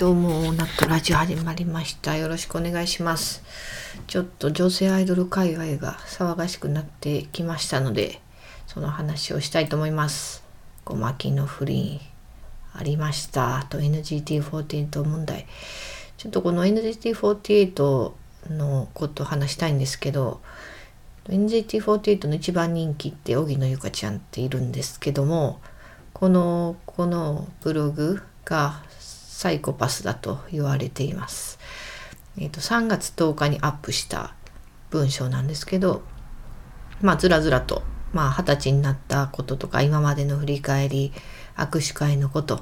どうも、ナットラジオ始まりました。よろしくお願いします。ちょっと女性アイドル界隈が騒がしくなってきましたので、その話をしたいと思います。ごまきの不倫ありました。と NGT48 問題。ちょっとこの NGT48 のことを話したいんですけど、NGT48 の一番人気って荻野由香ちゃんっているんですけども、このこのブログがサイコパスだと言われています。えっ、と3月10日にアップした文章なんですけど、まあずらずらとまあ二十歳になったこととか今までの振り返り握手会のこと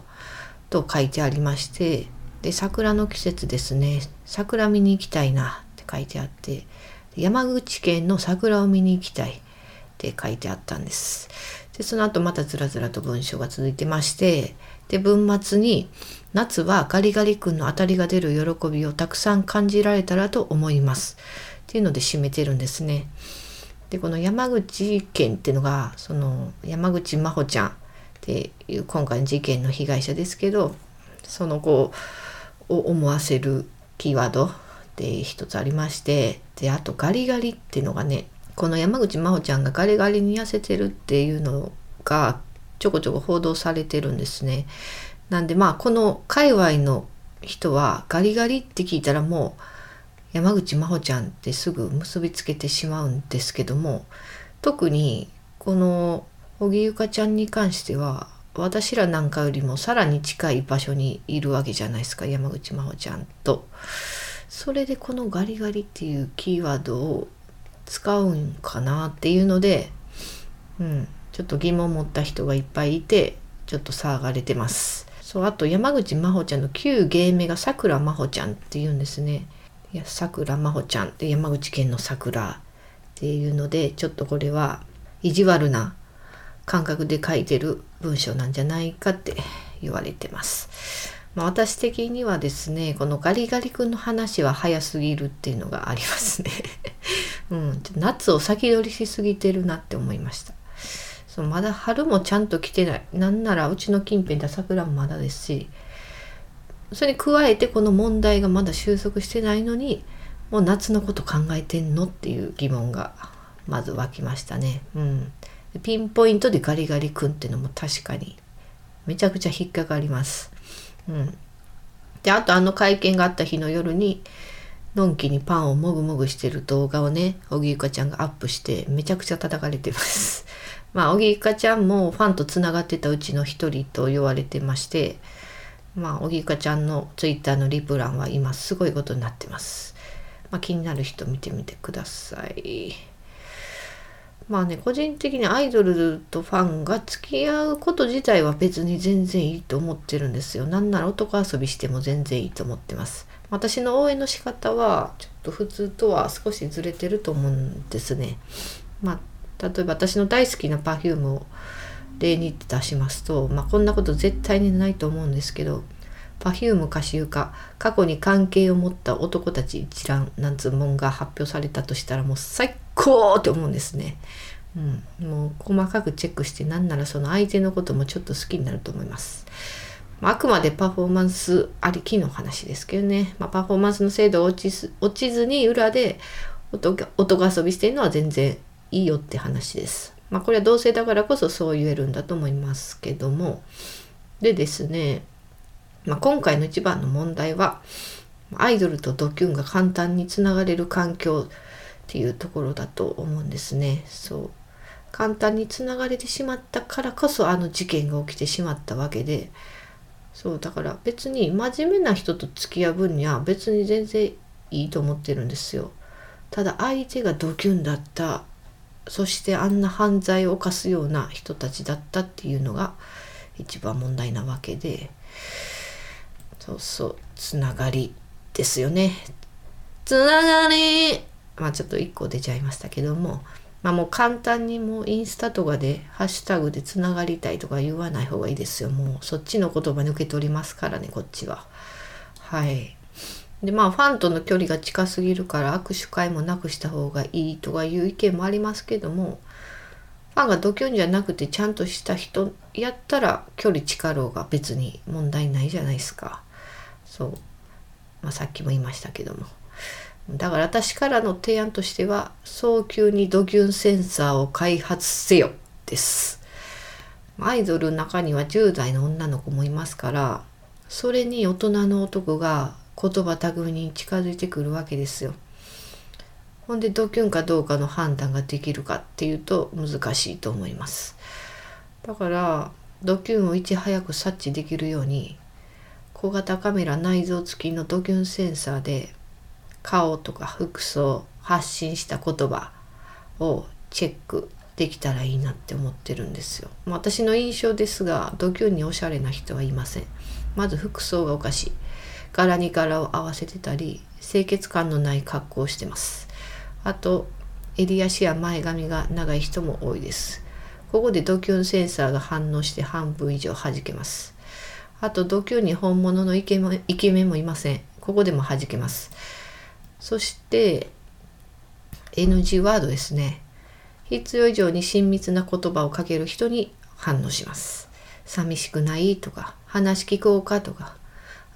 と書いてありましてで桜の季節ですね桜見に行きたいなって書いてあって山口県の桜を見に行きたいって書いてあったんです。でその後またずらずらと文章が続いてましてで文末に「夏はガリガリ君の当たりが出る喜びをたくさん感じられたらと思います」っていうので締めてるんですね。でこの山口県っていうのがその山口真帆ちゃんっていう今回の事件の被害者ですけどその子を思わせるキーワードで一つありましてであとガリガリっていうのがねこの山口真帆ちゃんがガリガリに痩せてるっていうのがちょこちょこ報道されてるんですね。なんでまあこの界隈の人はガリガリって聞いたらもう山口真帆ちゃんってすぐ結びつけてしまうんですけども特にこの荻ゆかちゃんに関しては私らなんかよりもさらに近い場所にいるわけじゃないですか山口真帆ちゃんと。それでこのガリガリっていうキーワードを使うんかなっていうので、うん、ちょっと疑問を持った人がいっぱいいてちょっと騒がれてます。そうあと山口真帆ちゃんの旧芸名がさくら真帆ちゃんっていうんですね。いやさくら真帆ちゃんって山口県の桜っていうのでちょっとこれは意地悪な感覚で書いてる文章なんじゃないかって言われてます。まあ、私的にはですねこのガリガリ君の話は早すぎるっていうのがありますね。うん、夏を先取りしすぎてるなって思いました。そうまだ春もちゃんと来てないなんならうちの近辺で桜もまだですしそれに加えてこの問題がまだ収束してないのにもう夏のこと考えてんのっていう疑問がまず湧きましたね。うん、ピンポイントでガリガリ君っていうのも確かにめちゃくちゃ引っかかります。うん、であとあの会見があった日の夜にのんきにパンをもぐもぐしてる動画をね荻ゆかちゃんがアップしてめちゃくちゃ叩かれてます。まあ荻ゆかちゃんもファンとつながってたうちの一人と言われてましてまあ荻ゆかちゃんのツイッターのリプ欄は今すごいことになってます。まあ、気になる人見てみてください。まあね個人的にアイドルとファンが付き合うこと自体は別に全然いいと思ってるんですよ。なんなら男遊びしても全然いいと思ってます。私の応援の仕方はちょっと普通とは少しずれてると思うんですね。まあ例えば私の大好きな Perfume を例に出しますと、まあ、こんなこと絶対にないと思うんですけど Perfume 歌手歌過去に関係を持った男たち一覧なんつうもんが発表されたとしたらもう最高って思うんですね。うん、もう細かくチェックしてなならその相手のこともちょっと好きになると思います。まあ、あくまでパフォーマンスありきの話ですけどね、まあ、パフォーマンスの精度が落ちず落ちずに裏で男男遊びしてるのは全然いいよって話です。まあこれは同性だからこそそう言えるんだと思いますけどもでですね、まあ、今回の一番の問題はアイドルとドキュンが簡単につながれる環境っていうところだと思うんですね。そう簡単につながれてしまったからこそあの事件が起きてしまったわけでそうだから別に真面目な人と付き合う分には別に全然いいと思ってるんですよ。ただ相手がドキュンだったそしてあんな犯罪を犯すような人たちだったっていうのが一番問題なわけでそうそうつながりですよね。つながりまあちょっと一個出ちゃいましたけどもまあもう簡単にもうインスタとかでハッシュタグでつながりたいとか言わない方がいいですよ。もうそっちの言葉抜け取りますからねこっちは。はい。でまあファンとの距離が近すぎるから握手会もなくした方がいいとかいう意見もありますけどもファンがドキュンじゃなくてちゃんとした人やったら距離近ろうが別に問題ないじゃないですか。そう、まあ、さっきも言いましたけども。だから私からの提案としては早急にドキュンセンサーを開発せよです。アイドルの中には10代の女の子もいますからそれに大人の男が言葉巧みに近づいてくるわけですよ。ほんでドキュンかどうかの判断ができるかっていうと難しいと思います。だからドキュンをいち早く察知できるように小型カメラ内蔵付きのドキュンセンサーで顔とか服装発信した言葉をチェックできたらいいなって思ってるんですよ。私の印象ですがドキュンにおしゃれな人はいません。まず服装がおかしい。柄に柄を合わせてたり清潔感のない格好をしてます。あと襟足や前髪が長い人も多いです。ここでドキュンセンサーが反応して半分以上弾けます。あとドキュンに本物のイケメンイケメンもいません。ここでも弾けます。そして NG ワードですね。必要以上に親密な言葉をかける人に反応します。寂しくないとか話聞こうかとか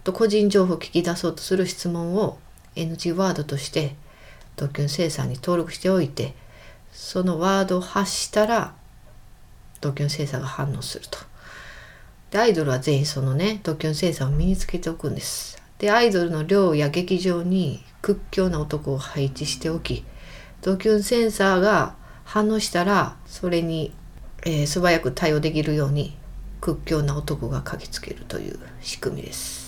と個人情報を聞き出そうとする質問を NG ワードとしてドキュン生産に登録しておいてそのワードを発したらドキュン生産が反応すると。でアイドルは全員そのねドキュン生産を身につけておくんです。でアイドルの寮や劇場に屈強な男を配置しておきドキュンセンサーが反応したらそれに、えー、素早く対応できるように屈強な男が駆けつけるという仕組みです。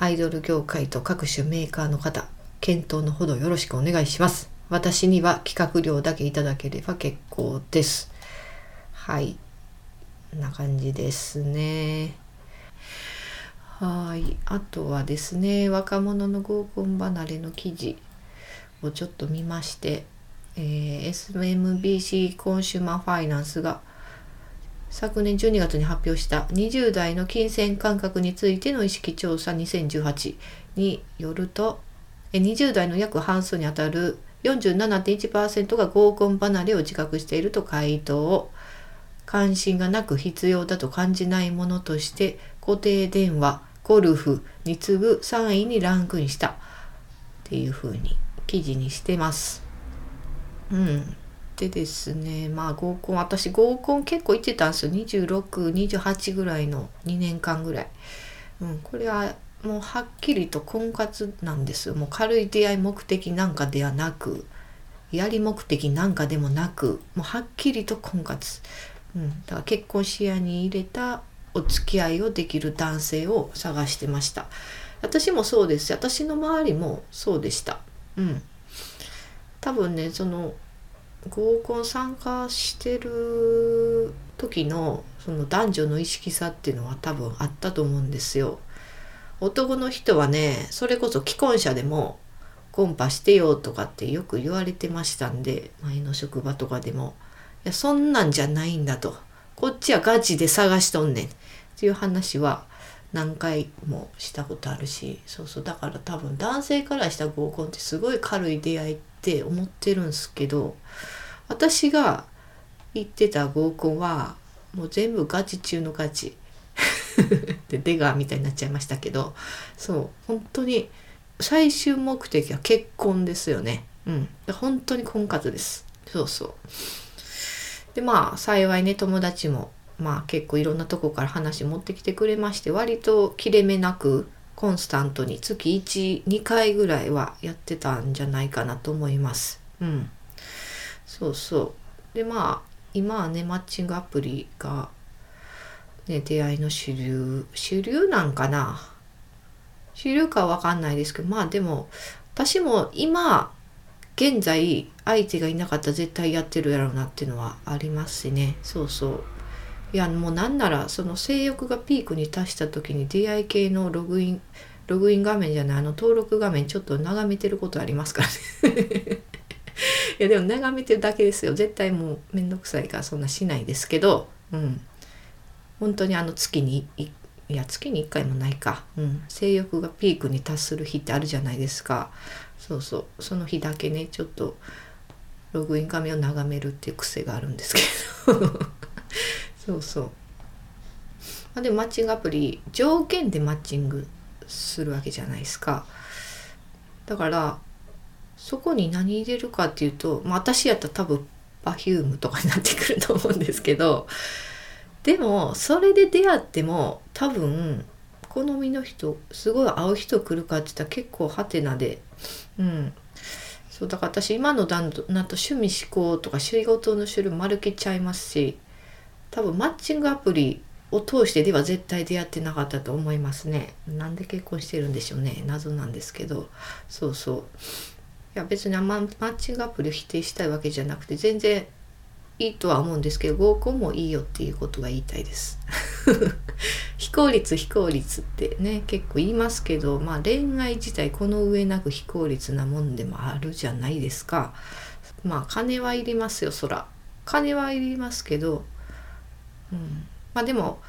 アイドル業界と各種メーカーの方、検討のほどよろしくお願いします。私には企画料だけいただければ結構です。はい。こんな感じですね。はい。あとはですね、若者の合コン離れの記事をちょっと見まして、えー、SMBC コンシューマーファイナンスが昨年12月に発表した20代の金銭感覚についての意識調査2018によると20代の約半数にあたる47.1%が合コン離れを自覚していると回答関心がなく必要だと感じないものとして固定電話ゴルフに次ぐ3位にランクインしたっていうふうに記事にしてます。うんでですねまあ合コン私合コン結構行ってたんですよ。2628ぐらいの2年間ぐらい、うん、これはもうはっきりと婚活なんですもう軽い出会い目的なんかではなくやり目的なんかでもなくもうはっきりと婚活、うん、だから結婚視野に入れたお付き合いをできる男性を探してました。私もそうです私の周りもそうでした。うん。多分ねその合コン参加してる時のその男女の意識差っていうのは多分あったと思うんですよ。男の人はねそれこそ既婚者でもコンパしてよとかってよく言われてましたんで前の職場とかでも。いやそんなんじゃないんだと。こっちはガチで探しとんねん。っていう話は何回もしたことあるしそうそう。だから多分男性からした合コンってすごい軽い出会いって思ってるんすけど私が行ってた合コンはもう全部ガチ中のガチ。で出川みたいになっちゃいましたけどそう本当に最終目的は結婚ですよね。うん。本当に婚活です。そうそう。でまあ幸いね友達もまあ結構いろんなとこから話持ってきてくれまして割と切れ目なくコンスタントに月12回ぐらいはやってたんじゃないかなと思います。うん。そうそう。でまあ今はねマッチングアプリがね出会いの主流主流なんかな。主流かは分かんないですけどまあでも私も今現在相手がいなかったら絶対やってるやろうなっていうのはありますしね。そうそう。いやもうなんならその性欲がピークに達した時に出会い系のログインログイン画面じゃないあの登録画面ちょっと眺めてることありますからね。いやでも眺めてるだけですよ。絶対もう面倒くさいからそんなしないですけど。うん。本当にあの月にいや月に1回もないか、うん、性欲がピークに達する日ってあるじゃないですか。そうそう。その日だけねちょっとログイン画面を眺めるっていう癖があるんですけど。そうそう。あ、でマッチングアプリ条件でマッチングするわけじゃないですか。だからそこに何入れるかっていうと、まあ、私やったら多分 Perfume とかになってくると思うんですけどでもそれで出会っても多分好みの人すごい合う人来るかって言ったら結構ハテナで。うん。そうだから私今の旦那と趣味思考とか仕事の種類丸けちゃいますし多分マッチングアプリを通してでは絶対出会ってなかったと思いますね。なんで結婚してるんでしょうね。謎なんですけど。そうそう。いや別にママッチングアプリを否定したいわけじゃなくて全然いいとは思うんですけど合コンもいいよっていうことが言いたいです。非効率非効率ってね結構言いますけどまあ恋愛自体この上なく非効率なもんでもあるじゃないですか。まあ金はいりますよそら。金はいりますけどうん。まあでも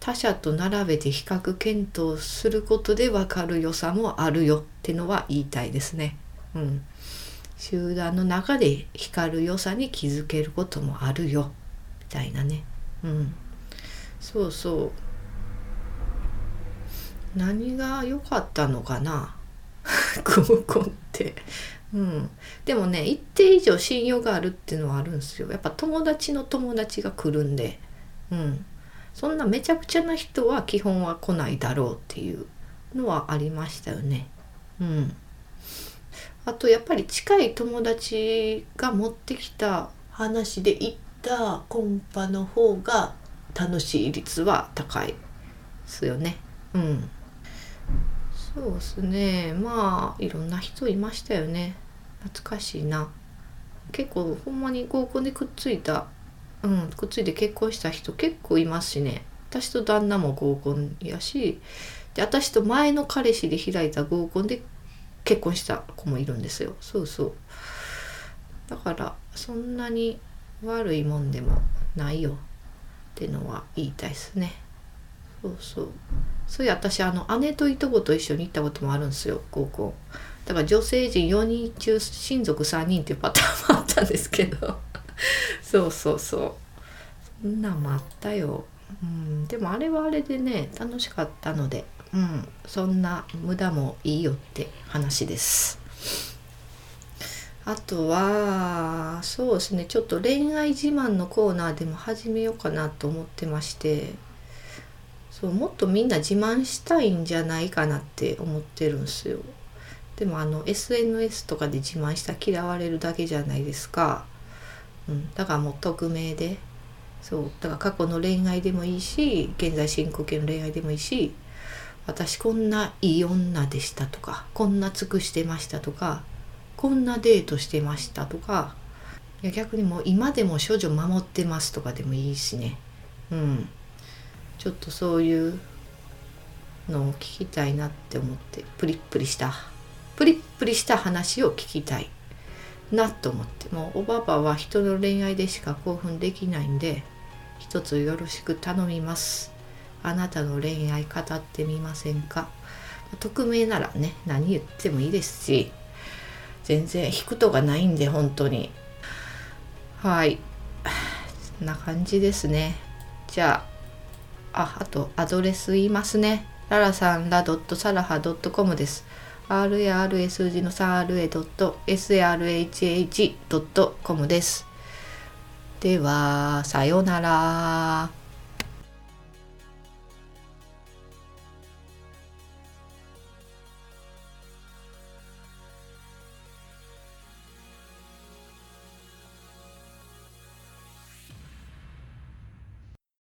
他者と並べて比較検討することで分かる良さもあるよってのは言いたいですね。うん、集団の中で光る良さに気づけることもあるよみたいなね。うん、そうそう。何が良かったのかな？合コンって。うん、でもね一定以上信用があるっていうのはあるんですよ。やっぱ友達の友達が来るんで、うん、そんなめちゃくちゃな人は基本は来ないだろうっていうのはありましたよね。うん、あとやっぱり近い友達が持ってきた話で行ったコンパの方が楽しい率は高いですよね。うん。そうですね。まあいろんな人いましたよね。懐かしいな。結構ほんまに合コンでくっついたうん、くっついて結婚した人結構いますしね。私と旦那も合コンやしで私と前の彼氏で開いた合コンで結婚した子もいるんですよ。そうそう。だからそんなに悪いもんでもないよ。ってのは言いたいですね。そうそう。そういう私あの姉といとこと一緒に行ったこともあるんですよ。合コン。だから女性陣4人中親族3人っていうパターンもあったんですけど。そうそうそう。そんなんもあったよ、うん、でもあれはあれでね楽しかったので。うん。そんな無駄もいいよって話です。あとはそうですね。ちょっと恋愛自慢のコーナーでも始めようかなと思ってまして。そうもっとみんな自慢したいんじゃないかなって思ってるんですよ。でもあの SNS とかで自慢した嫌われるだけじゃないですか。うん、だからもう匿名で。そう。だから過去の恋愛でもいいし現在進行形の恋愛でもいいし私こんないい女でしたとかこんな尽くしてましたとかこんなデートしてましたとかいや逆にもう今でも少女守ってますとかでもいいしね。うん。ちょっとそういうのを聞きたいなって思ってプリップリしたプリップリした話を聞きたい。なと思って。もうおばばは人の恋愛でしか興奮できないんで一つよろしく頼みます。あなたの恋愛語ってみませんか？匿名ならね何言ってもいいですし全然引くとがないんで本当に。はい。そんな感じですね。じゃあああとアドレス言いますね。ララさんら .salaha.com です。RARA 数字の 3RA.SRHH.com です。では、さようなら。